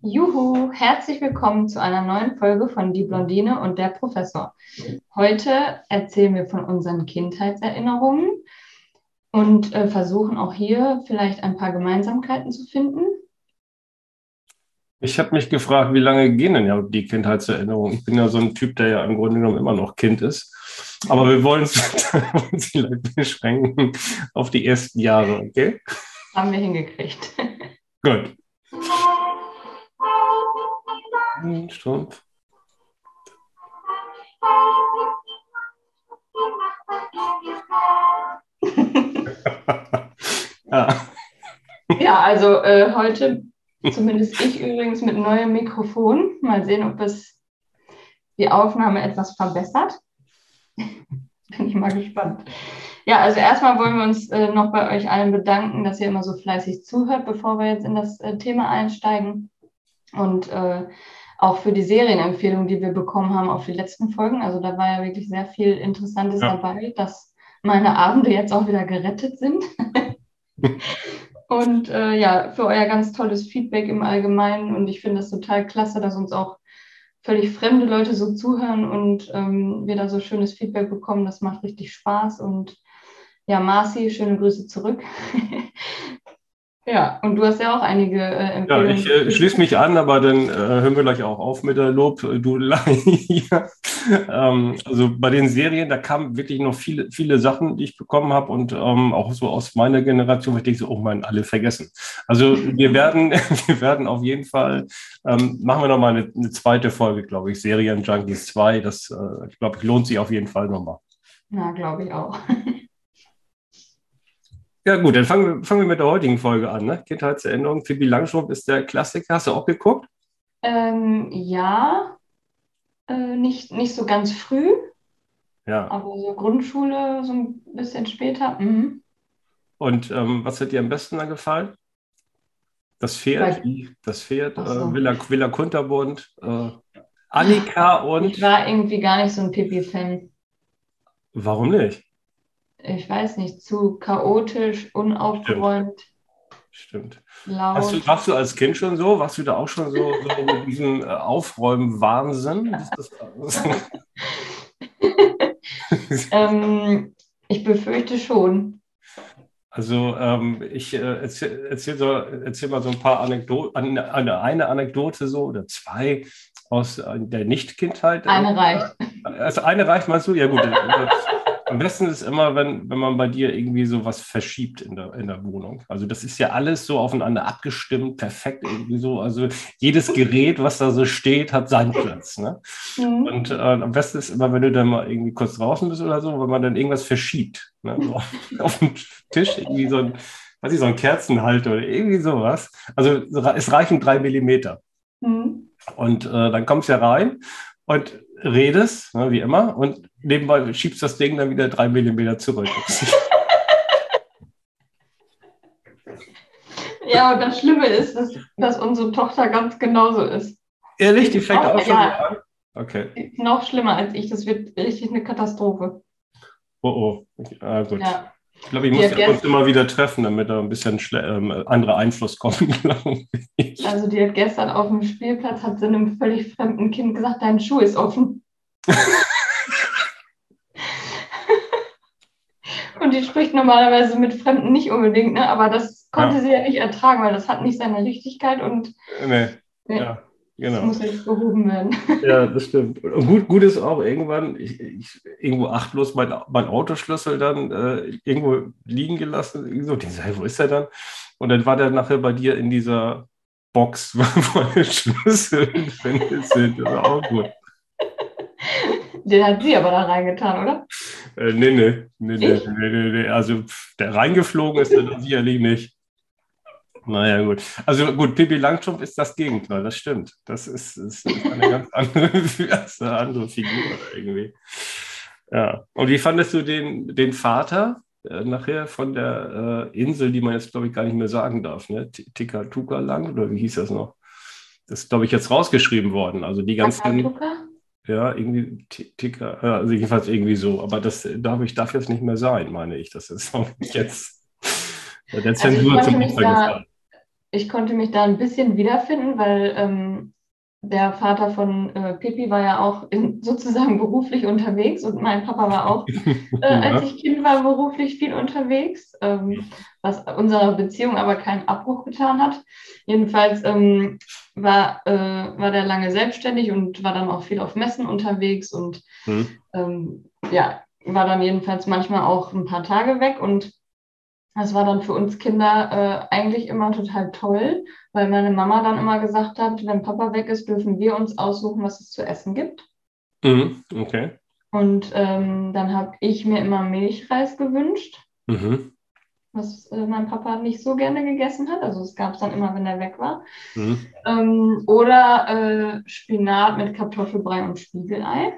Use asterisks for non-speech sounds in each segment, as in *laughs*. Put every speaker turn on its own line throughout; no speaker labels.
Juhu, herzlich willkommen zu einer neuen Folge von Die Blondine und der Professor. Heute erzählen wir von unseren Kindheitserinnerungen und äh, versuchen auch hier vielleicht ein paar Gemeinsamkeiten zu finden.
Ich habe mich gefragt, wie lange gehen denn ja die Kindheitserinnerungen? Ich bin ja so ein Typ, der ja im Grunde genommen immer noch Kind ist. Aber wir wollen uns *laughs* vielleicht beschränken auf die ersten Jahre, okay?
Haben wir hingekriegt.
Gut. Strumpf. *laughs*
ja. ja, also äh, heute zumindest ich übrigens mit neuem Mikrofon. Mal sehen, ob es die Aufnahme etwas verbessert. *laughs* Bin ich mal gespannt. Ja, also erstmal wollen wir uns äh, noch bei euch allen bedanken, dass ihr immer so fleißig zuhört, bevor wir jetzt in das äh, Thema einsteigen. Und äh, auch für die Serienempfehlungen, die wir bekommen haben auf die letzten Folgen. Also da war ja wirklich sehr viel Interessantes ja. dabei, dass meine Abende jetzt auch wieder gerettet sind. *laughs* und äh, ja, für euer ganz tolles Feedback im Allgemeinen. Und ich finde es total klasse, dass uns auch völlig fremde Leute so zuhören und ähm, wir da so schönes Feedback bekommen. Das macht richtig Spaß. Und ja, Marci, schöne Grüße zurück. *laughs* Ja, und du hast ja auch einige äh,
Empfehlungen. Ja, ich äh, schließe mich an, aber dann äh, hören wir gleich auch auf mit der Lobdudelei. *laughs* ähm, also bei den Serien, da kamen wirklich noch viele, viele Sachen, die ich bekommen habe und ähm, auch so aus meiner Generation, ich denke so, oh mein, alle vergessen. Also wir werden, *laughs* wir werden auf jeden Fall, ähm, machen wir nochmal eine, eine zweite Folge, glaube ich, Serien Junkies 2. Das, äh, glaube ich, lohnt sich auf jeden Fall nochmal.
Ja, glaube ich auch. *laughs*
Ja, gut, dann fangen wir, fangen wir mit der heutigen Folge an. Ne? Kindheitserinnerung. Pippi Langstrumpf ist der Klassiker. Hast du auch geguckt?
Ähm, ja, äh, nicht, nicht so ganz früh.
Ja.
Aber so Grundschule, so ein bisschen später. Mhm.
Und ähm, was hat dir am besten da gefallen? Das Pferd, Bei, das Pferd, so. äh, Villa, Villa Kunterbund, äh, Annika und.
Ich war irgendwie gar nicht so ein Pippi-Fan.
Warum nicht?
Ich weiß nicht, zu chaotisch, unaufgeräumt.
Stimmt. Hast du, warst du als Kind schon so? Warst du da auch schon so, so mit diesem äh, Aufräumen-Wahnsinn? *laughs*
ähm, ich befürchte schon.
Also ähm, ich äh, erzähl, erzähl, so, erzähl mal so ein paar Anekdoten, eine, eine Anekdote so oder zwei aus äh, der Nicht-Kindheit.
Eine reicht.
Also eine reicht, meinst du? Ja gut. Am besten ist immer, wenn, wenn man bei dir irgendwie so was verschiebt in der, in der Wohnung. Also das ist ja alles so aufeinander abgestimmt, perfekt irgendwie so. Also jedes *laughs* Gerät, was da so steht, hat seinen Platz. Ne? Mhm. Und äh, am besten ist immer, wenn du dann mal irgendwie kurz draußen bist oder so, wenn man dann irgendwas verschiebt. Ne? So *laughs* auf, dem Tisch irgendwie so ein, weiß ich, so ein Kerzenhalter oder irgendwie sowas. Also es reichen drei Millimeter. Mhm. Und äh, dann kommst du ja rein und redest, ne, wie immer, und nebenbei schiebst das Ding dann wieder drei Millimeter zurück. *laughs*
ja, und das Schlimme ist, dass, dass unsere Tochter ganz genauso ist.
Ehrlich, die fängt auch, auch schon ja, an?
Okay. Noch schlimmer als ich, das wird richtig eine Katastrophe.
Oh oh, ah, gut. Ja. Ich glaube, ich muss uns immer wieder treffen, damit da ein bisschen ähm, anderer Einfluss kommt. *laughs*
Also die hat gestern auf dem Spielplatz, hat sie einem völlig fremden Kind gesagt, dein Schuh ist offen. *laughs* Und die spricht normalerweise mit Fremden nicht unbedingt, ne? aber das konnte ja. sie ja nicht ertragen, weil das hat nicht seine Richtigkeit und
nee. Nee. Ja. Genau.
Das muss jetzt behoben werden.
Ja, das stimmt. Und gut, gut ist auch irgendwann, ich, ich irgendwo achtlos mein, mein Autoschlüssel dann äh, irgendwo liegen gelassen. So, hey, wo ist er dann? Und dann war der nachher bei dir in dieser Box, *laughs* wo der Schlüssel sind. Das ist auch gut.
Den hat sie aber da reingetan, oder?
Äh, nee, nee, nee, nee, nee, nee, Also der reingeflogen ist er sicherlich nicht. Naja, gut. Also gut, Pippi Langstrumpf ist das Gegenteil, das stimmt. Das ist, ist eine ganz *laughs* andere, andere Figur irgendwie. Ja. Und wie fandest du den, den Vater äh, nachher von der äh, Insel, die man jetzt, glaube ich, gar nicht mehr sagen darf, ne? Tikatuka Land oder wie hieß das noch? Das ist, glaube ich, jetzt rausgeschrieben worden. Also die ganzen. Ja, irgendwie Tika, also jedenfalls irgendwie so. Aber das darf ich darf jetzt nicht mehr sein, meine ich. Das ist *laughs* jetzt der Zensur
also zum Opfer gefallen ich konnte mich da ein bisschen wiederfinden, weil ähm, der Vater von äh, Pippi war ja auch in, *laughs* sozusagen beruflich unterwegs und mein Papa war auch, *laughs* äh, als ich Kind war, beruflich viel unterwegs, ähm, was unserer Beziehung aber keinen Abbruch getan hat. Jedenfalls ähm, war, äh, war der lange selbstständig und war dann auch viel auf Messen unterwegs und mhm. ähm, ja, war dann jedenfalls manchmal auch ein paar Tage weg und das war dann für uns Kinder äh, eigentlich immer total toll, weil meine Mama dann immer gesagt hat, wenn Papa weg ist, dürfen wir uns aussuchen, was es zu essen gibt.
Mhm, okay.
Und ähm, dann habe ich mir immer Milchreis gewünscht, mhm. was äh, mein Papa nicht so gerne gegessen hat. Also es gab es dann immer, wenn er weg war. Mhm. Ähm, oder äh, Spinat mit Kartoffelbrei und Spiegelei.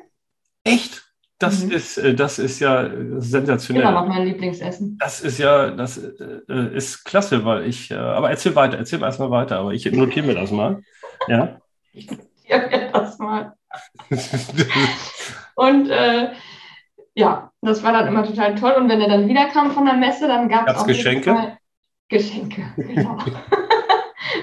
Echt? Das, mhm. ist, äh, das ist ja sensationell.
Immer noch mein Lieblingsessen.
Das ist ja, das äh, ist klasse, weil ich, äh, aber erzähl weiter, erzähl mal erstmal weiter, aber ich notiere mir das mal. Ja.
Ich notiere mir das mal. und äh, ja, das war dann immer total toll. Und wenn er dann wiederkam von der Messe, dann gab es auch
Geschenke.
Geschenke, *laughs* genau.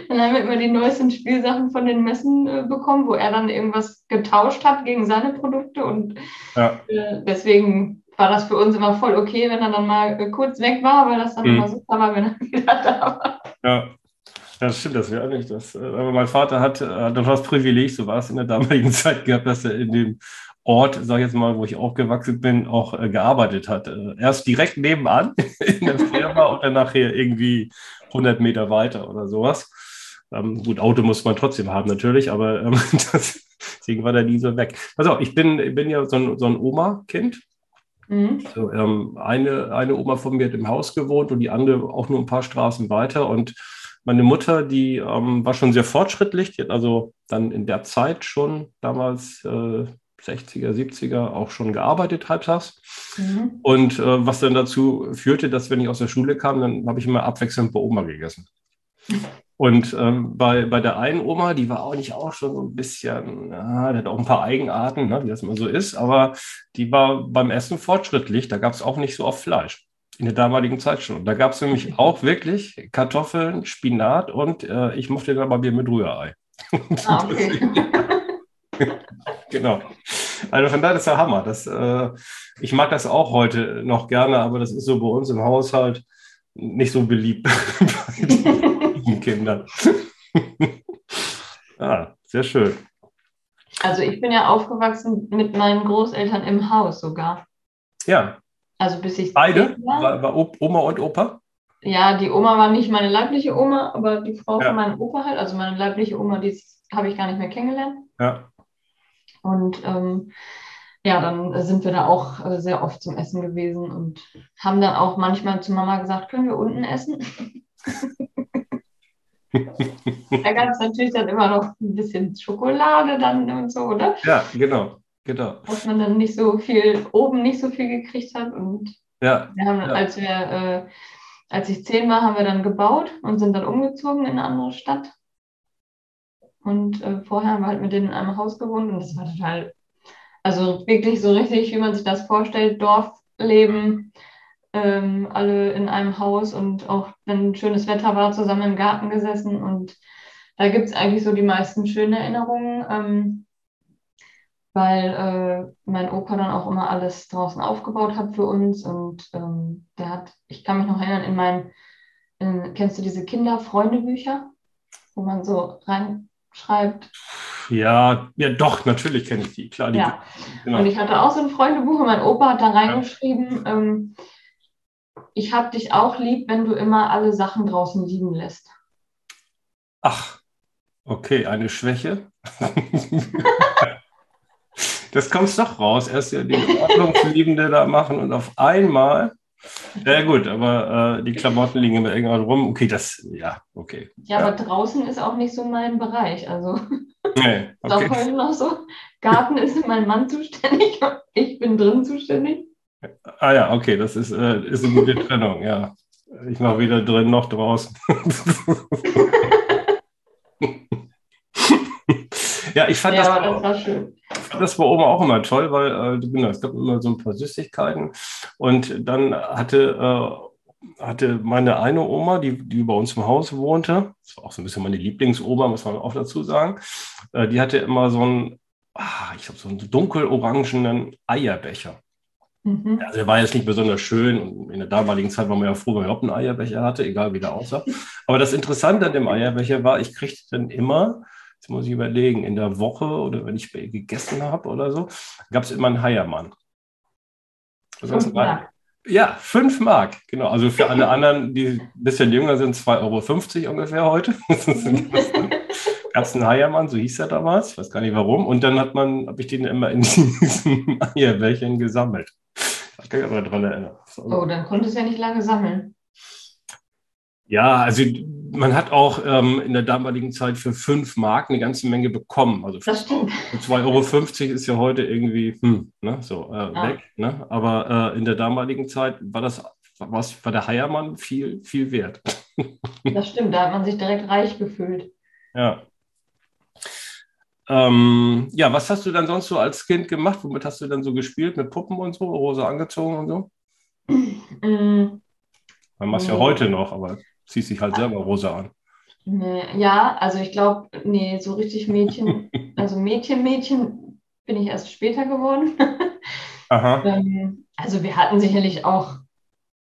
Dann haben wir immer die neuesten Spielsachen von den Messen äh, bekommen, wo er dann irgendwas getauscht hat gegen seine Produkte. Und ja. äh, deswegen war das für uns immer voll okay, wenn er dann mal äh, kurz weg war, weil das dann mhm. immer super war, wenn er *laughs* wieder da war.
Ja. Ja, das stimmt, das wäre nicht das. Äh, aber mein Vater hat, hat das Privileg, so war es in der damaligen *laughs* Zeit gehabt, dass er in dem Ort, sag ich jetzt mal, wo ich aufgewachsen bin, auch äh, gearbeitet hat. Äh, erst direkt nebenan *laughs* in der Firma und dann nachher irgendwie 100 Meter weiter oder sowas. Ähm, gut, Auto muss man trotzdem haben natürlich, aber ähm, *laughs* das, deswegen war der nie so weg. Also ich bin, ich bin ja so ein, so ein Oma-Kind. Mhm. So, ähm, eine, eine Oma von mir hat im Haus gewohnt und die andere auch nur ein paar Straßen weiter. Und meine Mutter, die ähm, war schon sehr fortschrittlich, die hat also dann in der Zeit schon damals äh, 60er, 70er auch schon gearbeitet halbtags. Mhm. Und äh, was dann dazu führte, dass wenn ich aus der Schule kam, dann habe ich immer abwechselnd bei Oma gegessen. *laughs* Und ähm, bei, bei der einen Oma, die war auch nicht auch schon so ein bisschen, ja, die hat auch ein paar Eigenarten, ne, wie das immer so ist, aber die war beim Essen fortschrittlich. Da gab es auch nicht so oft Fleisch in der damaligen Zeit schon. Und da gab es nämlich auch wirklich Kartoffeln, Spinat und äh, ich mochte dann bei mir mit Rührei. Ah, okay. *laughs* genau. Also von daher ist der Hammer. Das, äh, ich mag das auch heute noch gerne, aber das ist so bei uns im Haushalt nicht so beliebt *laughs* den *laughs* Kindern. *laughs* ah, sehr schön.
Also ich bin ja aufgewachsen mit meinen Großeltern im Haus sogar.
Ja.
Also bis ich
beide war, war, war Oma und Opa.
Ja, die Oma war nicht meine leibliche Oma, aber die Frau ja. von meinem Opa halt, also meine leibliche Oma, die habe ich gar nicht mehr kennengelernt.
Ja.
Und ähm, ja, dann sind wir da auch äh, sehr oft zum Essen gewesen und haben dann auch manchmal zu Mama gesagt, können wir unten essen? *laughs* da gab es natürlich dann immer noch ein bisschen Schokolade dann und so, oder?
Ja, genau, genau.
Dass man dann nicht so viel, oben nicht so viel gekriegt hat. Und
ja,
wir haben,
ja.
als wir, äh, als ich zehn war, haben wir dann gebaut und sind dann umgezogen in eine andere Stadt. Und äh, vorher haben wir halt mit denen in einem Haus gewohnt und das war total also wirklich so richtig, wie man sich das vorstellt, Dorfleben, ähm, alle in einem Haus und auch wenn schönes Wetter war, zusammen im Garten gesessen. Und da gibt es eigentlich so die meisten schönen Erinnerungen, ähm, weil äh, mein Opa dann auch immer alles draußen aufgebaut hat für uns. Und ähm, der hat, ich kann mich noch erinnern, in meinen, in, kennst du diese Kinderfreundebücher, wo man so reinschreibt,
ja, ja, doch, natürlich kenne ich die, klar. Die,
ja. Genau. Und ich hatte auch so ein Freundebuch und mein Opa hat da reingeschrieben, ja. ähm, ich habe dich auch lieb, wenn du immer alle Sachen draußen liegen lässt.
Ach, okay, eine Schwäche. *laughs* das kommt doch raus. Erst ja die Ordnungsliebende da machen und auf einmal ja, gut, aber äh, die Klamotten liegen immer irgendwann rum. Okay, das, ja, okay.
Ja, ja, aber draußen ist auch nicht so mein Bereich. Also, nee, okay. ist auch heute noch so. Garten ist mein Mann zuständig, ich bin drin zuständig.
Ah, ja, okay, das ist, äh, ist eine gute Trennung, ja. Ich mache weder drin noch draußen. *laughs* ja, ich fand ja, das, das war schön das war Oma auch immer toll, weil äh, genau, es gab immer so ein paar Süßigkeiten. Und dann hatte äh, hatte meine eine Oma, die, die bei uns im Haus wohnte, das war auch so ein bisschen meine Lieblingsoma, muss man auch dazu sagen, äh, die hatte immer so einen, ah, ich habe so einen dunkelorangenen Eierbecher. Mhm. Also der war jetzt nicht besonders schön und in der damaligen Zeit war man ja froh, wenn man überhaupt einen Eierbecher hatte, egal wie der aussah. Aber das Interessante an dem Eierbecher war, ich kriegte dann immer, jetzt muss ich überlegen, in der Woche oder wenn ich gegessen habe oder so, gab es immer einen Heiermann. Fünf Mark. Ja, fünf Mark, genau. Also für alle anderen, die ein bisschen jünger sind, 2,50 Euro ungefähr heute. *laughs* *laughs* Einen Heiermann, so hieß er damals, ich weiß gar nicht warum. Und dann hat man, habe ich den immer in *laughs* diesen Eierbällchen gesammelt. Ich kann mich aber daran erinnern.
Oh, dann konnte es ja nicht lange sammeln.
Ja, also man hat auch ähm, in der damaligen Zeit für fünf Mark eine ganze Menge bekommen. Also für, für 2,50 Euro ist ja heute irgendwie hm, ne, so äh, ah. weg. Ne? Aber äh, in der damaligen Zeit war das was, war der Heiermann viel, viel wert. *laughs*
Das stimmt, da hat man sich direkt reich gefühlt.
Ja. Ähm, ja, was hast du dann sonst so als Kind gemacht? Womit hast du dann so gespielt? Mit Puppen und so, rosa angezogen und so? Mm. *clears throat* Man macht es ja heute noch, aber ziehst dich halt selber rosa an.
Nee, ja, also ich glaube, nee, so richtig Mädchen, *laughs* also Mädchen, Mädchen bin ich erst später geworden. *laughs* Aha. ähm, also wir hatten sicherlich auch,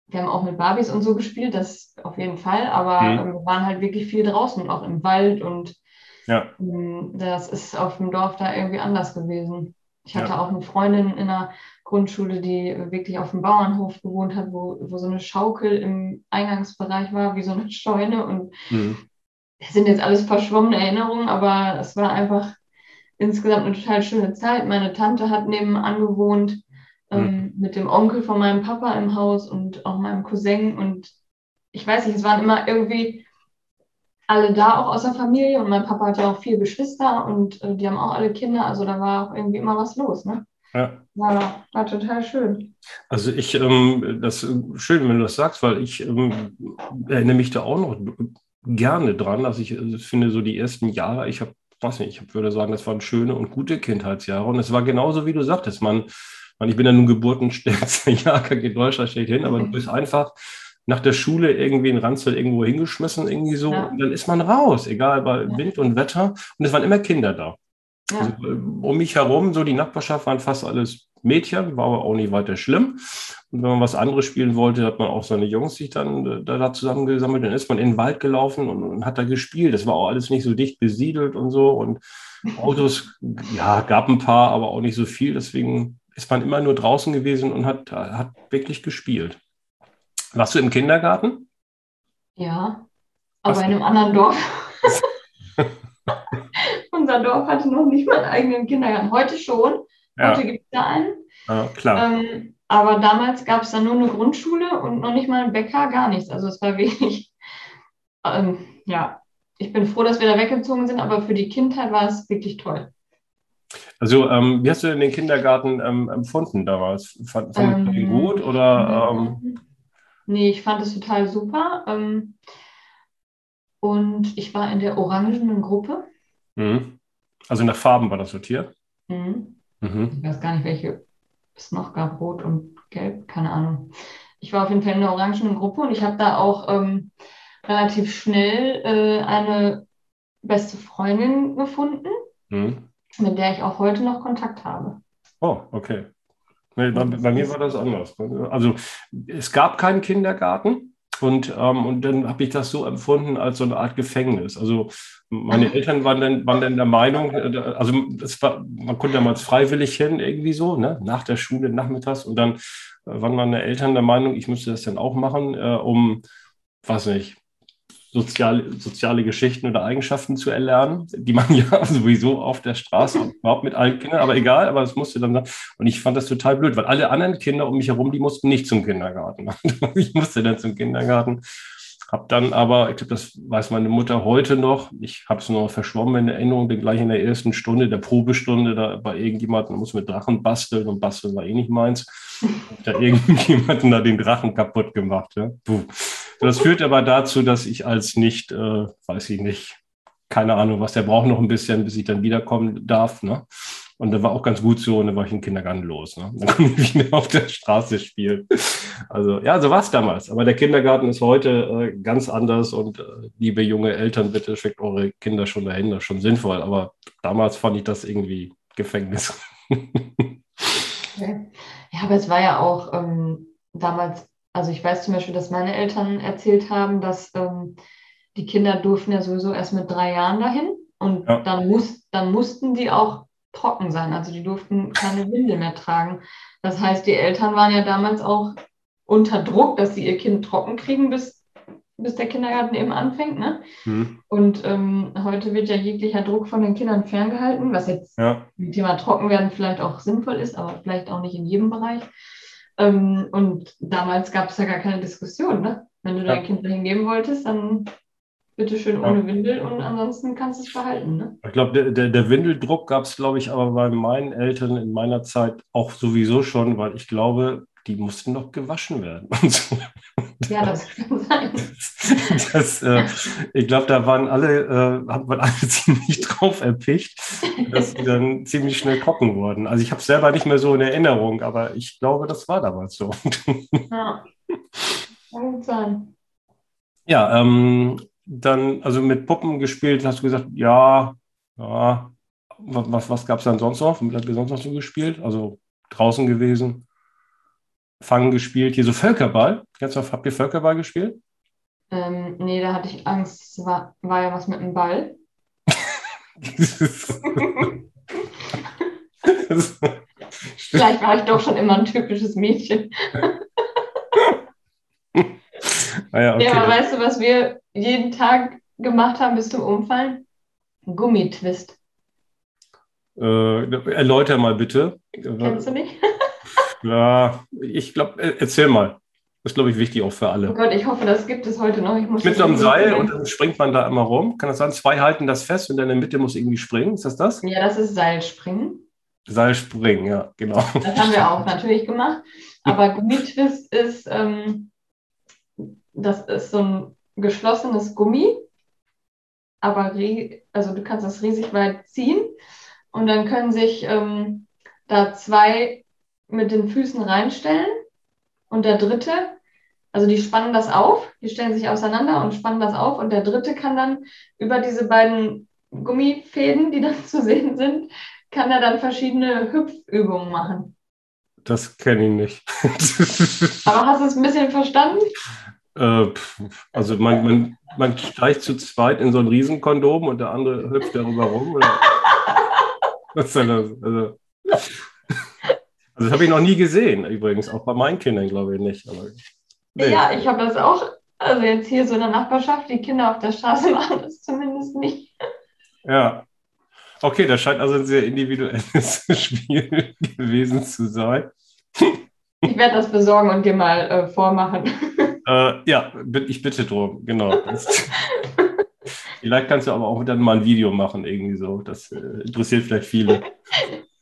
wir haben auch mit Barbies und so gespielt, das auf jeden Fall, aber mhm. wir waren halt wirklich viel draußen, auch im Wald und ja. ähm, das ist auf dem Dorf da irgendwie anders gewesen. Ich hatte ja. auch eine Freundin in der Grundschule, die wirklich auf dem Bauernhof gewohnt hat, wo, wo so eine Schaukel im Eingangsbereich war, wie so eine *laughs* Scheune. Und mhm. das sind jetzt alles verschwommene Erinnerungen, aber es war einfach insgesamt eine total schöne Zeit. Meine Tante hat nebenan gewohnt, ähm, mhm. mit dem Onkel von meinem Papa im Haus und auch meinem Cousin. Und ich weiß nicht, es waren immer irgendwie alle da, auch aus der Familie. Und mein Papa hat ja auch vier Geschwister und äh, die haben auch alle Kinder. Also da war auch irgendwie immer was los. Ne? Ja. War, war total schön.
Also ich, ähm, das ist schön, wenn du das sagst, weil ich ähm, erinnere mich da auch noch gerne dran. Also ich also finde so die ersten Jahre, ich habe, weiß nicht, ich würde sagen, das waren schöne und gute Kindheitsjahre. Und es war genauso, wie du sagtest, man, man ich bin ja nun geburtenstärkster *laughs* Jahrgang in Deutschland, steht hin, aber du bist einfach nach der Schule irgendwie in Ranzel irgendwo hingeschmissen, irgendwie so, ja. und dann ist man raus, egal bei ja. Wind und Wetter. Und es waren immer Kinder da. Ja. Also, äh, um mich herum, so die Nachbarschaft waren fast alles Mädchen, war aber auch nicht weiter schlimm. Und wenn man was anderes spielen wollte, hat man auch seine Jungs sich dann äh, da, da zusammengesammelt. Dann ist man in den Wald gelaufen und, und, hat da gespielt. Das war auch alles nicht so dicht besiedelt und so. Und Autos, ja, gab ein paar, aber auch nicht so viel. Deswegen ist man immer nur draußen gewesen und hat, hat wirklich gespielt. Warst du im Kindergarten?
Ja, aber Was? in einem anderen Dorf. *laughs* Unser Dorf hatte noch nicht mal einen eigenen Kindergarten. Heute schon. Ja. Heute gibt es da einen.
Ja, klar. Ähm,
aber damals gab es dann nur eine Grundschule und noch nicht mal einen Bäcker, gar nichts. Also es war wirklich, ähm, ja, ich bin froh, dass wir da weggezogen sind, aber für die Kindheit war es wirklich toll.
Also, ähm, wie hast du denn den Kindergarten ähm, empfunden damals? Fand, fand ähm, den gut oder?
Nee, ich fand es total super. Ähm, und ich war in der orangenen Gruppe.
Mhm. Also nach Farben war das sortiert?
Mhm. Mhm. Ich weiß gar nicht, welche es noch gab, rot und gelb, keine Ahnung. Ich war auf jeden Fall in der orangenen Gruppe und ich habe da auch ähm, relativ schnell äh, eine beste Freundin gefunden, mhm. mit der ich auch heute noch Kontakt habe.
Oh, okay. Nee, bei, bei, mir war das anders. Also es gab keinen Kindergarten und, ähm, und dann habe ich das so empfunden als so eine Art Gefängnis. Also meine *laughs* Eltern waren dann, waren dann der Meinung, äh, also es war, man konnte damals freiwillig hin, irgendwie so, ne? nach der Schule nachmittags und dann äh, waren meine Eltern der Meinung, ich müsste das dann auch machen, äh, um, was nicht, soziale, soziale Geschichten oder Eigenschaften zu erlernen, die man *laughs* ja sowieso auf der Straße überhaupt mit allen Kindern, aber egal, aber es musste dann sein. Und ich fand das total blöd, weil alle anderen Kinder um mich herum, die mussten nicht zum Kindergarten. *laughs* ich musste dann zum Kindergarten. Hab dann aber, ich glaube, das weiß meine Mutter heute noch, ich habe es nur verschwommen in Erinnerung, bin gleich in der ersten Stunde, der Probestunde, da bei irgendjemandem, muss mit Drachen basteln und basteln war eh nicht meins. Da *laughs* irgendjemanden da den Drachen kaputt gemacht. Ja. Puh. Das führt aber dazu, dass ich als nicht, äh, weiß ich nicht, keine Ahnung, was der braucht noch ein bisschen, bis ich dann wiederkommen darf. Ne? Und da war auch ganz gut so, und dann war ich im Kindergarten los. Ne? Dann *laughs* konnte ich wieder auf der Straße spielen. Also ja, so war es damals. Aber der Kindergarten ist heute äh, ganz anders und äh, liebe junge Eltern, bitte schickt eure Kinder schon dahin, das ist schon sinnvoll. Aber damals fand ich das irgendwie Gefängnis. *laughs*
Ja, aber es war ja auch ähm, damals, also ich weiß zum Beispiel, dass meine Eltern erzählt haben, dass ähm, die Kinder durften ja sowieso erst mit drei Jahren dahin und
Ja.
dann, muss, dann mussten die auch trocken sein. Also die durften keine Windel mehr tragen. Das heißt, die Eltern waren ja damals auch unter Druck, dass sie ihr Kind trocken kriegen, bis, bis der Kindergarten eben anfängt. Ne?
Hm,
Und ähm, heute wird ja jeglicher Druck von den Kindern ferngehalten, was jetzt
ja,
im Thema Trockenwerden vielleicht auch sinnvoll ist, aber vielleicht auch nicht in jedem Bereich. Ähm, und damals gab es ja gar keine Diskussion. Ne? Wenn du
Ja.
dein Kind dahin geben wolltest, dann bitte schön ohne Windel und ansonsten kannst du es behalten. Ne?
ich glaube, der, der, der Windeldruck gab es, glaube ich, aber bei meinen Eltern in meiner Zeit auch sowieso schon, weil ich glaube, die mussten noch gewaschen werden. *laughs* So.
Ja, das *laughs* kann sein.
Das, äh, ich glaube, da waren alle, äh, hat man alle *laughs* ziemlich drauf erpicht, dass die dann ziemlich schnell trocken wurden. Also ich habe es selber nicht mehr so in Erinnerung, aber ich glaube, das war damals so.
Ja. Kann gut sein.
Ja, ähm, dann, also mit Puppen gespielt, hast du gesagt, ja, ja. Was, was, was gab es dann sonst noch? Womit habt ihr sonst noch so gespielt? Also draußen gewesen, Fangen gespielt, hier so Völkerball. Habt ihr Völkerball gespielt?
Ähm, nee, da hatte ich Angst. Es war, war ja was mit dem Ball. Vielleicht war ich doch schon immer ein typisches Mädchen.
Ah ja, okay.
Ja, aber weißt du, was wir jeden Tag gemacht haben bis zum Umfallen? Gummitwist.
Äh, erläuter mal bitte.
Kennst du nicht?
Ja, ich glaube, erzähl mal. Das ist, glaube ich, wichtig auch für
Oh
alle.
Gott, ich hoffe, das gibt es heute noch. Ich muss
Mit so einem Seil und dann springt man da immer rum. Kann das sein? Zwei halten das fest und in der Mitte muss irgendwie springen. Ist das das?
Ja, das ist Seilspringen.
Seil springen, ja, genau.
Das haben wir auch natürlich gemacht. Aber Gummitwist ist, ähm, das ist so ein geschlossenes Gummi. Aber also du kannst das riesig weit ziehen und dann können sich ähm, da zwei mit den Füßen reinstellen und der dritte, also die spannen das auf, die stellen sich auseinander und spannen das auf und der dritte kann dann über diese beiden Gummifäden, die dann *laughs* zu sehen sind, kann er dann verschiedene Hüpfübungen machen.
Das kenne ich nicht. *laughs*
Aber hast du es ein bisschen verstanden?
Äh, also man, man, man steigt zu zweit in so ein Riesenkondom und der andere hüpft darüber rum. *laughs* Oder? Was ist denn das? Also das habe ich noch nie gesehen, übrigens. Auch bei meinen Kindern, glaube ich nicht. Aber, nee.
Ja, ich habe das auch, also jetzt hier so in der Nachbarschaft, die Kinder auf der Straße *laughs* machen das zumindest nicht.
Ja. Okay, das scheint also ein sehr individuelles *laughs* Spiel gewesen zu sein.
Ich werde das besorgen und dir mal äh, vormachen. *laughs*
Äh, ja, ich bitte drum, genau. Vielleicht kannst du aber auch dann mal ein Video machen, irgendwie so. Das äh, interessiert vielleicht viele.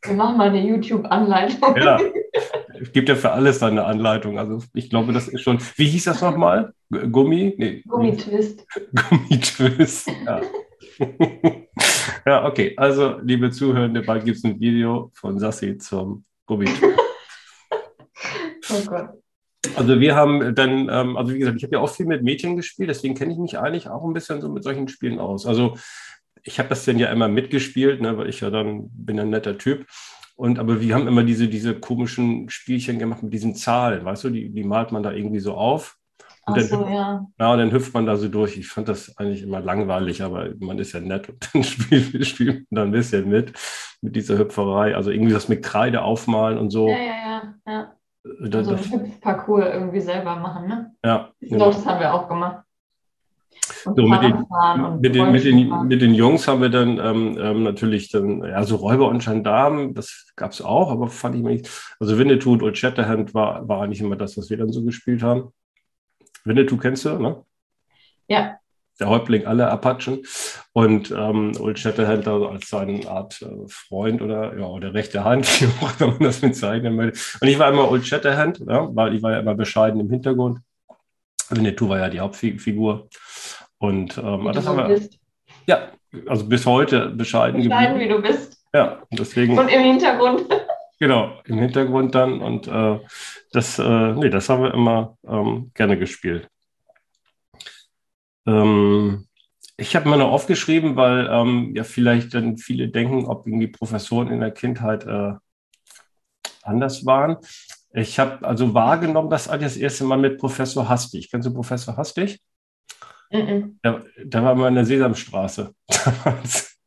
Wir machen mal eine YouTube-Anleitung.
Ja, *laughs* es gibt ja für alles dann eine Anleitung. Also ich glaube, das ist schon. Wie hieß das nochmal? Gu- Gummi? Nee,
Gummitwist. *laughs*
Gummitwist. Ja. *laughs* ja, okay. Also, liebe Zuhörende, bald gibt es ein Video von Sassi zum Gummitwist.
Oh Gott.
Also wir haben dann, ähm, also wie gesagt, ich habe ja auch viel mit Mädchen gespielt, deswegen kenne ich mich eigentlich auch ein bisschen so mit solchen Spielen aus. Also ich habe das dann ja immer mitgespielt, ne, weil ich ja dann bin ein netter Typ. Und aber wir haben immer diese, diese komischen Spielchen gemacht mit diesen Zahlen, weißt du, die, die malt man da irgendwie so auf. Und
Ach
dann,
so, ja.
ja, und dann hüpft man da so durch. Ich fand das eigentlich immer langweilig, aber man ist ja nett und *laughs* dann spielt, spielt man da ein bisschen mit, mit dieser Hüpferei. Also irgendwie das mit Kreide aufmalen und so.
Ja, ja, ja. ja.
Das,
So einen Hüpfparcours irgendwie selber machen, ne?
ja,
Doch, das haben wir auch gemacht.
So, mit den, mit, den, mit, den, mit den Jungs haben wir dann ähm, ähm, natürlich dann, ja, so Räuber und Gendarmen, das gab es auch, aber fand ich mir nicht. Also Winnetou und Old Shatterhand war, war eigentlich immer das, was wir dann so gespielt haben. Winnetou kennst du, ne?
Ja.
Der Häuptling aller Apachen. Und ähm, Old Shatterhand also als seine Art äh, Freund oder ja, oder rechte Hand, *laughs* immer man das bezeichnen möchte. Und ich war immer Old Shatterhand, ja, weil ich war ja immer bescheiden im Hintergrund. Winnetou war ja die Hauptfigur. Und ähm,
Wie
das
du
haben wir,
bist.
ja, also bis heute bescheiden
Bescheiden,
geblieben.
wie du bist.
Ja, deswegen.
Und im Hintergrund. *laughs*
Genau, im Hintergrund dann. Und äh, das, äh, nee, das haben wir immer ähm, gerne gespielt. Ähm, ich habe mir noch aufgeschrieben, weil ähm, ja vielleicht dann viele denken, ob irgendwie Professoren in der Kindheit äh, anders waren. Ich habe also wahrgenommen, dass das erste Mal mit Professor Hastig. Kennst du Professor Hastig? -mm. Der, der war immer in der Sesamstraße. *laughs*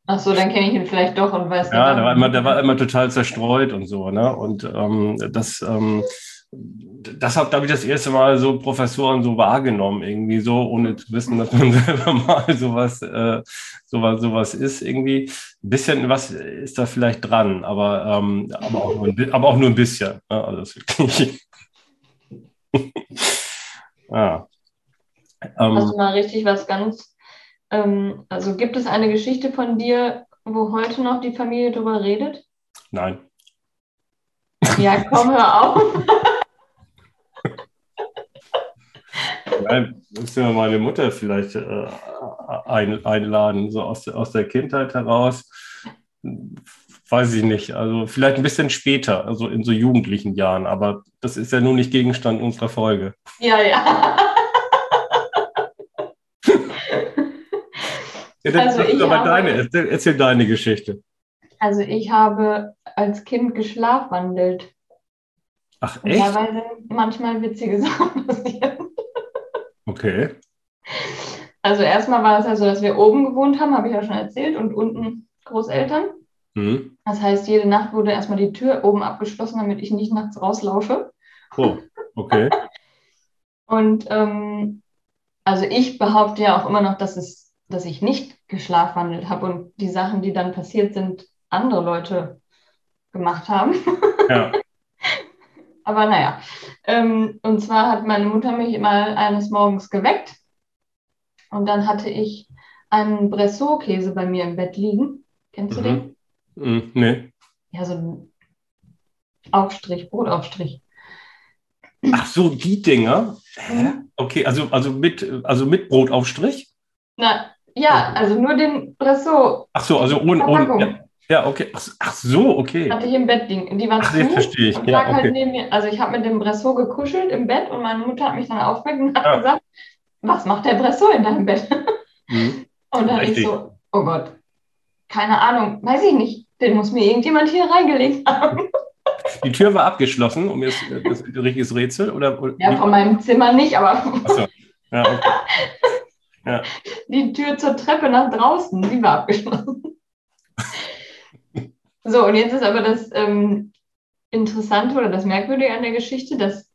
Ach so, dann kenne ich ihn vielleicht doch und weiß.
Ja, der war, immer, der war immer total zerstreut und so. Ne? Und ähm, das, ähm, das habe ich das erste Mal so Professoren so wahrgenommen, irgendwie so, ohne zu wissen, dass man *laughs* selber mal sowas, äh, sowas, sowas ist. Irgendwie ein bisschen was ist da vielleicht dran, aber, ähm, aber, auch, nur ein, aber auch nur ein bisschen. Ne? Also das wirklich. *laughs*
ja. Ähm, Hast du mal richtig was ganz ähm, also gibt es eine Geschichte von dir, wo heute noch die Familie drüber redet?
Nein.
Ja, komm, hör auf. *laughs*
Nein, müssen wir meine Mutter vielleicht äh, ein, einladen, so aus, aus der Kindheit heraus. Weiß ich nicht. Also vielleicht ein bisschen später, also in so jugendlichen Jahren, aber das ist ja nun nicht Gegenstand unserer Folge.
Ja, ja.
Ja, dann also ich aber habe, deine, erzähl, deine Geschichte.
Also ich habe als Kind geschlafwandelt.
Ach, echt?
Und dabei sind manchmal witzige *laughs* Sachen passiert.
Okay.
Also erstmal war es ja so, dass wir oben gewohnt haben, habe ich ja schon erzählt, und unten Großeltern. Mhm. Das heißt, jede Nacht wurde erstmal die Tür oben abgeschlossen, damit ich nicht nachts rauslaufe.
Oh, okay. *laughs*
und ähm, also ich behaupte ja auch immer noch, dass es dass ich nicht geschlafwandelt habe und die Sachen, die dann passiert sind, andere Leute gemacht haben. Ja. *laughs* Aber naja. Ähm, und zwar hat meine Mutter mich mal eines Morgens geweckt und dann hatte ich einen Bressot-Käse bei mir im Bett liegen. Kennst du mhm. den?
Mhm, nee.
Ja, so ein Aufstrich, Brotaufstrich.
Ach so, die Dinger? Hä? Mhm. Okay, also, also, mit, also mit Brotaufstrich?
Na, ja, also nur den Bressot.
Ach so, also ohne. ohne ja. ja. okay. Ach, so, okay.
Hatte ich im Bett liegen. Die waren
Ach, zu. verstehe ich.
Ja, halt okay. halt neben mir. Also ich habe mit dem Bressot gekuschelt im Bett und meine Mutter hat mich dann aufgeweckt und hat ja. gesagt, was macht der Bressot in deinem Bett? Mhm. *laughs* Und dann Richtig. ich so, oh Gott, keine Ahnung, weiß ich nicht. Den muss mir irgendjemand hier reingelegt *laughs* haben.
Die Tür war abgeschlossen, um jetzt das richtiges Rätsel? Oder,
ja, von meinem Zimmer nicht, aber. Achso. Ja, okay. *laughs*
Ja.
Die Tür zur Treppe nach draußen, die war abgeschlossen. so, und jetzt ist aber das ähm, Interessante oder das Merkwürdige an der Geschichte, dass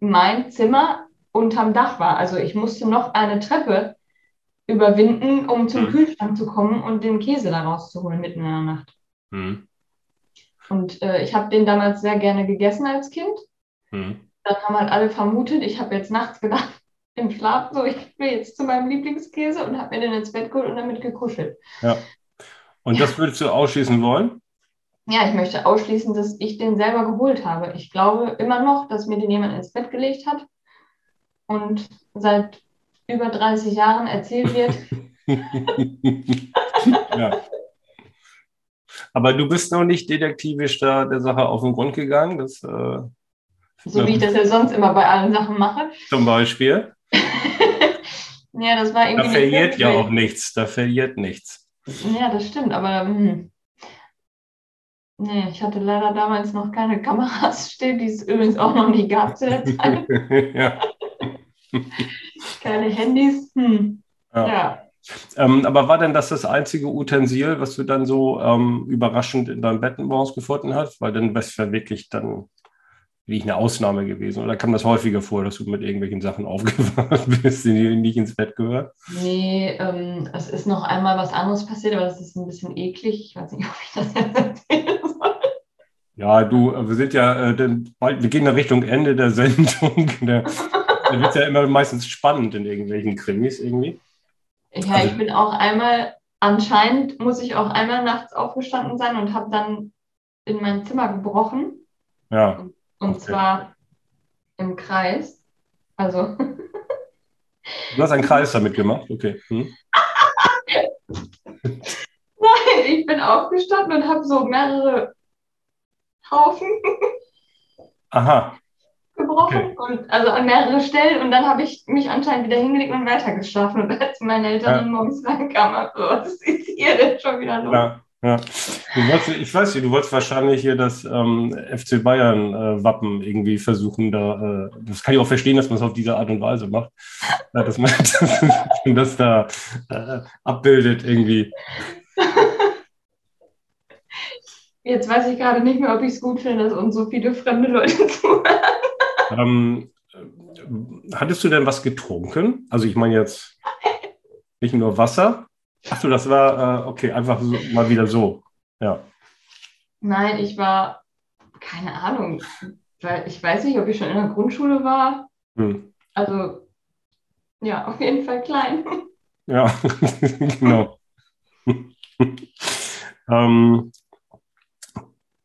mein Zimmer unterm Dach war. Also ich musste noch eine Treppe überwinden, um zum mhm. Kühlschrank zu kommen und den Käse da rauszuholen mitten in der Nacht. Mhm. Und äh, ich habe den damals sehr gerne gegessen als Kind. Mhm. Dann haben halt alle vermutet, ich habe jetzt nachts gedacht, im Schlaf so, ich will jetzt zu meinem Lieblingskäse und habe mir den ins Bett geholt und damit gekuschelt.
Ja. Und das würdest du ausschließen wollen?
Ja, ich möchte ausschließen, dass ich den selber geholt habe. Ich glaube immer noch, dass mir den jemand ins Bett gelegt hat und seit über 30 Jahren erzählt wird. *laughs*
ja. Aber du bist noch nicht detektivisch da der Sache auf den Grund gegangen. Das, äh,
so wie ich das ja sonst immer bei allen Sachen mache.
Zum Beispiel? *laughs*
ja, das war irgendwie.
Da verliert ja auch nichts. Da verliert nichts.
Ja, das stimmt, aber. Hm. Nee, ich hatte leider damals noch keine Kameras *laughs* stehen, die es übrigens auch noch nie gab zu der Zeit. *laughs* ja. keine Handys. Hm.
Ja. ja. Ähm, aber war denn das das einzige Utensil, was du dann so ähm, überraschend in deinem Bett morgens gefunden hast? Weil dann wärst du ja wirklich dann wirklich eine Ausnahme gewesen? Oder kam das häufiger vor, dass du mit irgendwelchen Sachen *laughs* aufgewacht bist, die nicht ins Bett gehören?
Nee, ähm, es ist noch einmal was anderes passiert, aber das ist ein bisschen eklig. Ich weiß nicht, *laughs* ob ich das jetzt erzählen soll.
Ja, du, wir sind ja, äh, wir gehen in Richtung Ende der *laughs* Sendung. Da wird es ja immer meistens spannend in irgendwelchen Krimis irgendwie.
Ja, also, ich bin auch einmal, anscheinend muss ich auch einmal nachts aufgestanden sein und habe dann in mein Zimmer gebrochen.
Ja.
Und und okay. zwar im Kreis. Also. *laughs*
Du hast einen Kreis damit gemacht, okay. Hm. *laughs*
Nein, ich bin aufgestanden und habe so mehrere Haufen *laughs*
Aha.
gebrochen. Und, also an mehrere Stellen. Und dann habe ich mich anscheinend wieder hingelegt und weitergeschlafen. Und als meine Eltern
Ja.
morgens reinkamen, so, was ist hier denn schon wieder los?
Ja, ja. Wolltest, ich weiß nicht, du wolltest wahrscheinlich hier das ähm, FC Bayern-Wappen irgendwie versuchen, da, äh, das kann ich auch verstehen, dass man es auf diese Art und Weise macht, ja, dass man das, *laughs* das da äh, abbildet irgendwie.
Jetzt weiß ich gerade nicht mehr, ob ich es gut finde, dass uns so viele fremde Leute zuhören.
Ähm, äh, hattest du denn was getrunken? Also ich meine jetzt nicht nur Wasser. Ach so, das war, äh, okay, einfach so, mal wieder so. Ja.
Nein, ich war, keine Ahnung, weil ich weiß nicht, ob ich schon in der Grundschule war.
Hm.
Also, ja, auf jeden Fall klein.
Ja, *laughs* genau. *laughs* ähm,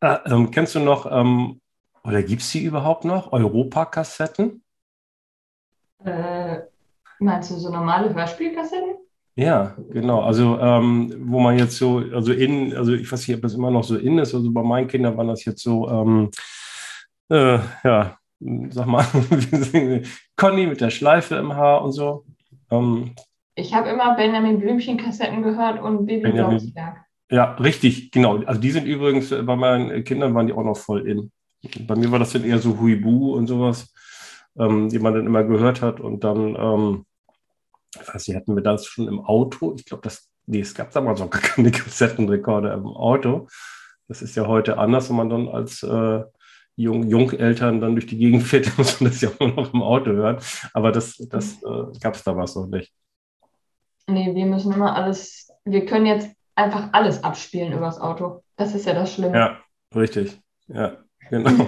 äh, ähm, kennst du noch, ähm, oder gibt es die überhaupt noch, Europa-Kassetten?
Äh, meinst du so normale Hörspielkassetten?
Ja, genau. Also, ähm, wo man jetzt so, also in, also ich weiß nicht, ob das immer noch so in ist, also bei meinen Kindern waren das jetzt so, ähm, äh, ja, sag mal, *laughs* Conny mit der Schleife im Haar und so. Ähm,
Ich habe immer Benjamin Blümchen-Kassetten gehört und Baby Blocksberg.
Ja, richtig, genau. Also die sind übrigens, äh, bei meinen Kindern waren die auch noch voll in. Bei mir war das dann eher so Huibu und sowas, ähm, die man dann immer gehört hat. Und dann, ähm, ich weiß nicht, hatten wir das schon im Auto? Ich glaube, das, nee, es gab damals auch gar *laughs* keine Kassettenrekorder im Auto. Das ist ja heute anders, wenn man dann als äh, Jung, Jungeltern dann durch die Gegend fährt, *laughs* muss man das ja auch noch im Auto hören. Aber das, das äh, gab es damals noch nicht.
Nee, wir müssen immer alles, wir können jetzt einfach alles abspielen übers Auto. Das ist ja das Schlimme.
Ja, richtig. Ja, genau.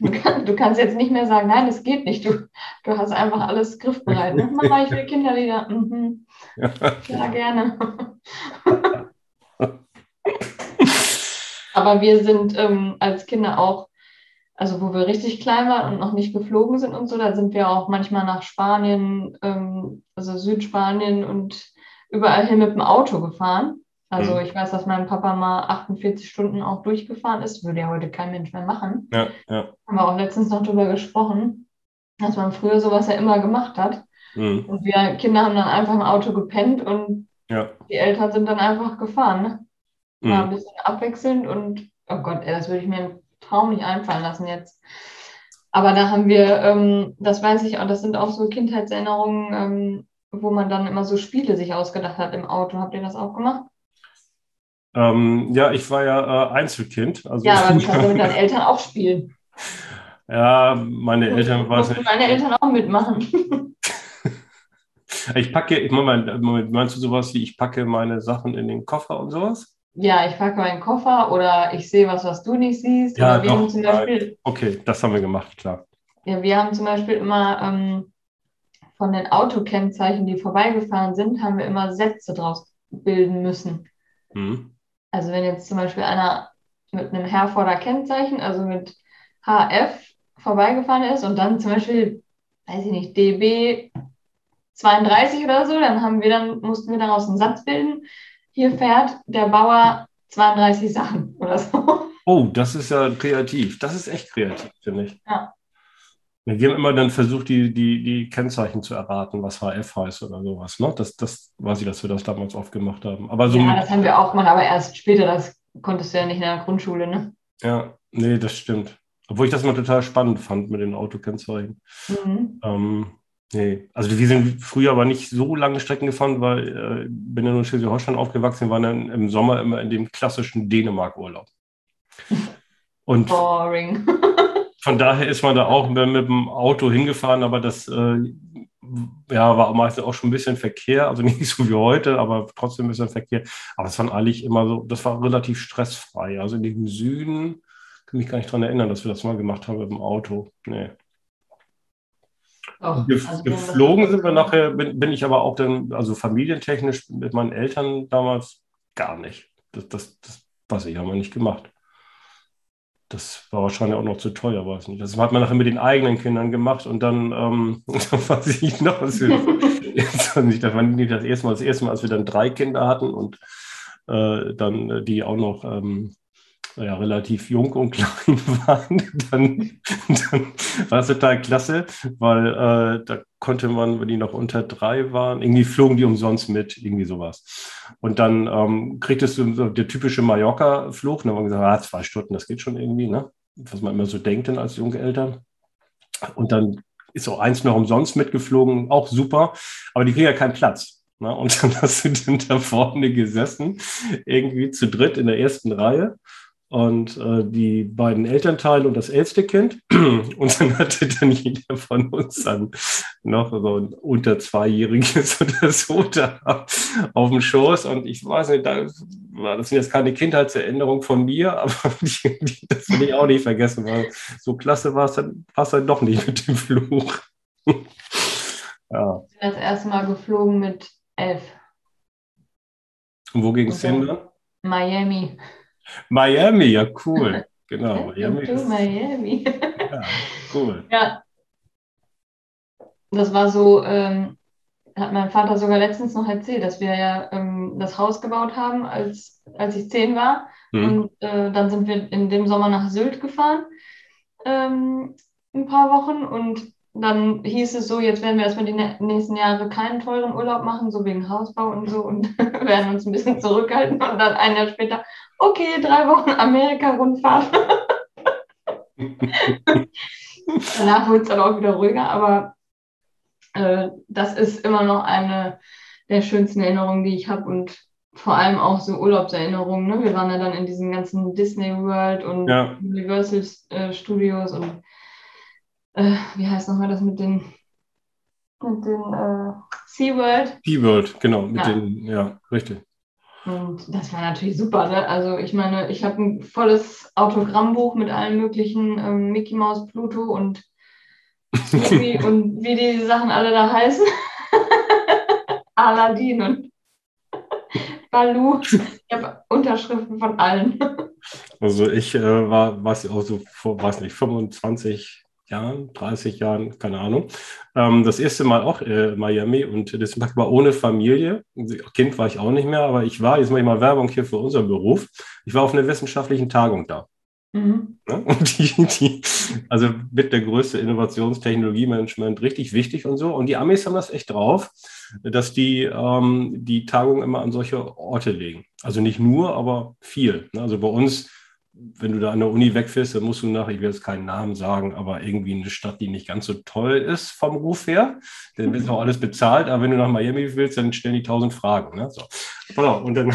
Du, kann, du kannst jetzt nicht mehr sagen, nein, das geht nicht. Du, du hast einfach alles griffbereit. Ne? Mama, ich will Kinderlieder. Mhm.
ja.
Ja, gerne. Aber wir sind ähm, als Kinder auch, also wo wir richtig klein waren und noch nicht geflogen sind und so, da sind wir auch manchmal nach Spanien, ähm, also Südspanien und überall hin mit dem Auto gefahren. Also
Mhm.
ich weiß, dass mein Papa mal 48 Stunden auch durchgefahren ist. Würde ja heute kein Mensch mehr machen.
Ja, ja.
Haben wir auch letztens noch drüber gesprochen, dass man früher sowas ja immer gemacht hat.
Mhm.
Und wir Kinder haben dann einfach im Auto gepennt und
Ja.
die Eltern sind dann einfach gefahren. Ne? War ein
Mhm.
bisschen abwechselnd und oh Gott, ey, das würde ich mir im Traum nicht einfallen lassen jetzt. Aber da haben wir, ähm, das weiß ich auch, das sind auch so Kindheitserinnerungen, ähm, wo man dann immer so Spiele sich ausgedacht hat im Auto. Habt ihr das auch gemacht?
Ähm, ja, ich war ja äh, Einzelkind. Also,
Ja, aber *laughs* du kannst ja mit deinen Eltern auch spielen.
ja, meine Eltern war es
Mussten
nicht.
meine Eltern auch mitmachen. *laughs*
Ich packe, ich meine, meinst du sowas wie, ich packe meine Sachen in den Koffer und sowas?
Ja, ich packe meinen Koffer oder ich sehe was, was du nicht siehst.
Ja,
wir
doch,
zum. Beispiel,
Okay, das haben wir gemacht, klar.
ja, wir haben zum Beispiel immer ähm, von den Autokennzeichen, die vorbeigefahren sind, haben wir immer Sätze draus bilden müssen.
Mhm.
Also wenn jetzt zum Beispiel einer mit einem Herforder Kennzeichen, also mit HF vorbeigefahren ist und dann zum Beispiel, weiß ich nicht, DB 32 oder so, dann haben wir dann, mussten wir daraus einen Satz bilden. Hier fährt der Bauer 32 Sachen oder so.
Oh, das ist ja kreativ. Das ist echt kreativ, finde ich.
Ja.
Wir haben immer dann versucht, die, die, die Kennzeichen zu erraten, was HF heißt oder sowas. Ne? Das, das weiß ich, dass wir das damals oft gemacht haben. Aber so
Ja, das haben wir auch gemacht, aber erst später, das konntest du ja nicht in der Grundschule, ne?
ja, nee, das stimmt. Obwohl ich das mal total spannend fand mit den Autokennzeichen.
Mhm.
Ähm, nee, also wir sind früher aber nicht so lange Strecken gefahren, weil äh, bin ja nur in Schleswig-Holstein aufgewachsen, wir waren dann im Sommer immer in dem klassischen Dänemark-Urlaub. *laughs* Und
Boring. *laughs*
von daher ist man da auch mit, mit dem Auto hingefahren, aber das äh, ja, war meistens auch schon ein bisschen Verkehr, also *laughs* nicht so wie heute, aber trotzdem ein bisschen Verkehr. Aber es waren eigentlich immer so, das war relativ stressfrei. Also in dem Süden kann mich gar nicht daran erinnern, dass wir das mal gemacht haben mit dem Auto. Nee.
Doch,
Gef
also
geflogen sind wir nachher, bin, bin ich aber auch dann, also familientechnisch mit meinen Eltern damals gar nicht. Das, das, das weiß ich, haben wir nicht gemacht. Das war wahrscheinlich auch noch zu teuer, weiß nicht. Das hat man nachher mit den eigenen Kindern gemacht und dann, ähm, *laughs* weiß ich noch, was wir, ich, das war nicht das erste Mal, das erste Mal, als wir dann drei Kinder hatten und äh, dann die auch noch ähm, ja, relativ jung und *laughs* klein waren, dann, dann war es total klasse, weil äh, da konnte man, wenn die noch unter drei waren, irgendwie flogen die umsonst mit, irgendwie sowas. Und dann ähm, kriegtest du so der typische Mallorca-Flug, dann haben wir gesagt, ah, zwei Stunden, das geht schon irgendwie, ne? was man immer so denkt dann als junge Eltern. Und dann ist auch eins noch umsonst mitgeflogen, auch super, aber die kriegen ja keinen Platz. Ne? Und *laughs* dann hast du dann da vorne gesessen, irgendwie zu dritt in der ersten Reihe und äh, die beiden Elternteile und das älteste Kind. *clears throat* Und dann hatte dann jeder von uns dann noch so ein unter Zweijähriges *laughs* oder so da auf dem Schoß. Und ich weiß nicht, da, das sind jetzt keine Kindheitserinnerungen von mir, *laughs* aber die, die, das will ich auch nicht vergessen, weil so klasse war es dann, passt dann doch nicht mit dem Fluch. *laughs*
ja. Ich bin das erste Mal geflogen mit elf.
Und wo ging es hin dann?
Miami.
Miami, ja, cool. *laughs* Genau.
Miami. Ist, Miami. *laughs*
ja, cool.
Ja. Das war so, ähm, hat mein Vater sogar letztens noch erzählt, dass wir ja ähm, das Haus gebaut haben, als, als ich zehn war. Mhm. Und äh, dann sind wir in dem Sommer nach Sylt gefahren, ähm, ein paar Wochen. Und dann hieß es so, jetzt werden wir erstmal die nächsten Jahre keinen teuren Urlaub machen, so wegen Hausbau und so und *laughs* werden uns ein bisschen zurückhalten. Und dann ein Jahr später, okay, drei Wochen Amerika-Rundfahrt. *laughs* Danach wird es dann auch wieder ruhiger, aber äh, das ist immer noch eine der schönsten Erinnerungen, die ich habe und vor allem auch so Urlaubserinnerungen. Ne? Wir waren ja dann in diesen ganzen Disney World und ja. Universal äh, Studios und äh, wie heißt nochmal das mit den mit den äh, SeaWorld?
SeaWorld, genau, mit ja. den, ja, richtig.
Und das war natürlich super. Ne? Also ich meine, ich habe ein volles Autogrammbuch mit allen möglichen ähm, Mickey Mouse, Pluto und *laughs* und wie die Sachen alle da heißen. *laughs* Aladdin und *laughs* Balu. Ich habe Unterschriften von allen.
Also ich äh, war, was auch so vor, weiß nicht, 25 Jahren, 30 Jahren, keine Ahnung. Ähm, das erste Mal auch äh, Miami und das war ohne Familie. Kind war ich auch nicht mehr, aber ich war, jetzt mache ich mal Werbung hier für unseren Beruf. Ich war auf einer wissenschaftlichen Tagung da. Mhm. Ja, *laughs* und die, die, also mit der größte Innovationstechnologie-Management richtig wichtig und so. Und die Amis haben das echt drauf, dass die ähm, die Tagung immer an solche Orte legen. Also nicht nur, aber viel. Also bei uns wenn du da an der Uni wegfährst, dann musst du nach, ich will jetzt keinen Namen sagen, aber irgendwie eine Stadt, die nicht ganz so toll ist vom Ruf her. Dann wird auch alles bezahlt, aber wenn du nach Miami willst, dann stellen die tausend Fragen. Ne? So. Genau. Und dann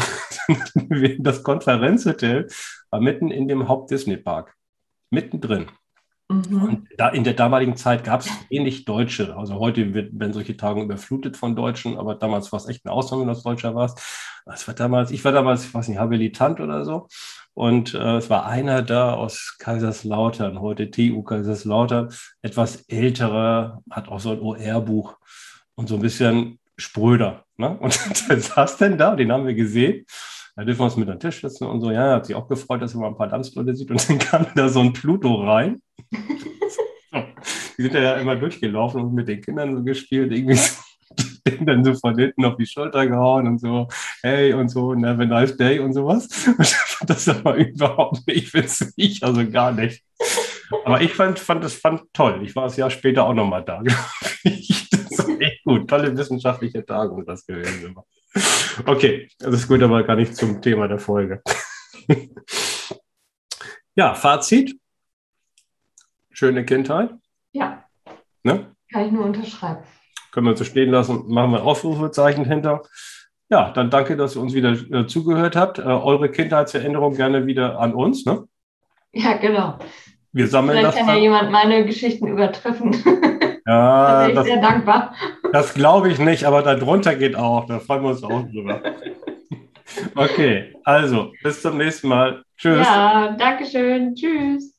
*laughs* das Konferenzhotel war mitten in dem Haupt-Disney-Park. Mittendrin. Mhm. Und da, in der damaligen Zeit gab es wenig Deutsche. Also heute werden solche Tagungen überflutet von Deutschen, aber damals war es echt eine Ausnahme, dass Deutscher warst. Das war damals, ich war damals, ich weiß nicht, habilitant oder so. Und äh, es war einer da aus Kaiserslautern, heute TU Kaiserslautern, etwas älterer, hat auch so ein OR-Buch und so ein bisschen spröder. Ne? *laughs* Und der saß denn da, den haben wir gesehen. Da dürfen wir uns mit am Tisch sitzen und so. Ja, hat sich auch gefreut, dass er mal ein paar Landsleute sieht. Und *laughs* dann kam da so ein Pluto rein. Die sind ja immer durchgelaufen und mit den Kindern so gespielt, irgendwie so *laughs* den dann so von hinten auf die Schulter gehauen und so, hey und so, have a nice day und sowas. *laughs* Und ich fand das aber überhaupt nicht witzig, also gar nicht. Aber ich fand, fand das fand toll. Ich war das Jahr später auch nochmal da. *laughs* das ist echt gut. Tolle wissenschaftliche Tagung das gewesen. Okay, das ist gut, aber gar nicht zum Thema der Folge. ja, Fazit. Schöne Kindheit.
Ja. Ne? Kann ich nur unterschreiben
können wir so stehen lassen, machen wir Aufrufezeichen hinter. Ja, dann danke, dass ihr uns wieder äh, zugehört habt. Äh, eure Kindheitserinnerung gerne wieder an uns. Ne?
Ja, genau.
Wir sammeln
Vielleicht
das.
kann ja jemand meine Geschichten übertreffen. *laughs*
Ja, da bin
ich sehr dankbar.
Das glaube ich nicht, aber darunter geht auch. Da freuen wir uns auch drüber. *laughs* Okay, also bis zum nächsten Mal. Tschüss.
Ja, danke schön. Tschüss.